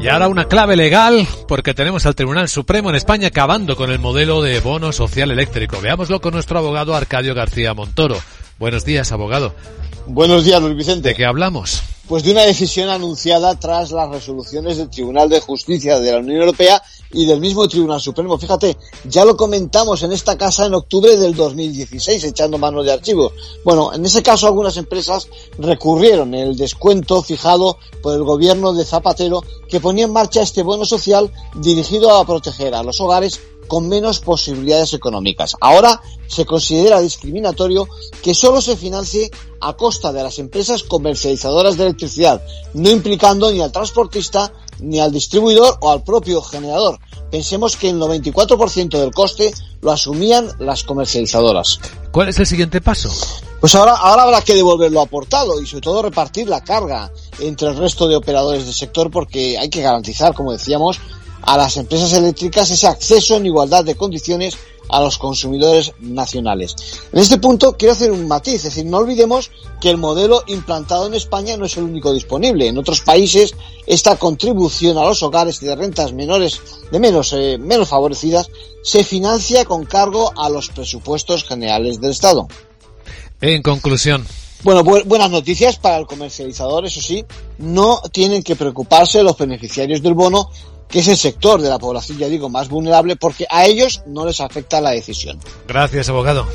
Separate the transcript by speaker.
Speaker 1: Y ahora una clave legal, porque tenemos al Tribunal Supremo en España acabando con el modelo de bono social eléctrico. Veámoslo con nuestro abogado Arcadio García Montoro. Buenos días, abogado.
Speaker 2: Buenos días, Luis Vicente.
Speaker 1: ¿De qué hablamos?
Speaker 2: Pues de una decisión anunciada tras las resoluciones del Tribunal de Justicia de la Unión Europea y del mismo Tribunal Supremo. Fíjate, ya lo comentamos en esta casa en octubre del 2016, echando mano de archivos. Bueno, en ese caso algunas empresas recurrieron el descuento fijado por el gobierno de Zapatero que ponía en marcha este bono social dirigido a proteger a los hogares con menos posibilidades económicas. Ahora se considera discriminatorio que solo se financie a costa de las empresas comercializadoras de electricidad, no implicando ni al transportista, ni al distribuidor o al propio generador. Pensemos que el 94% del coste lo asumían las comercializadoras.
Speaker 1: ¿Cuál es el siguiente paso?
Speaker 2: Pues ahora, ahora habrá que devolver lo aportado y sobre todo repartir la carga entre el resto de operadores del sector porque hay que garantizar, como decíamos, a las empresas eléctricas ese acceso en igualdad de condiciones a los consumidores nacionales. En este punto quiero hacer un matiz, es decir, no olvidemos que el modelo implantado en España no es el único disponible. En otros países esta contribución a los hogares de rentas menores, de menos, eh, menos favorecidas, se financia con cargo a los presupuestos generales del Estado.
Speaker 1: En conclusión,
Speaker 2: bueno, bu buenas noticias para el comercializador, eso sí, no tienen que preocuparse los beneficiarios del bono que es el sector de la población, ya digo, más vulnerable, porque a ellos no les afecta la decisión.
Speaker 1: Gracias, abogado.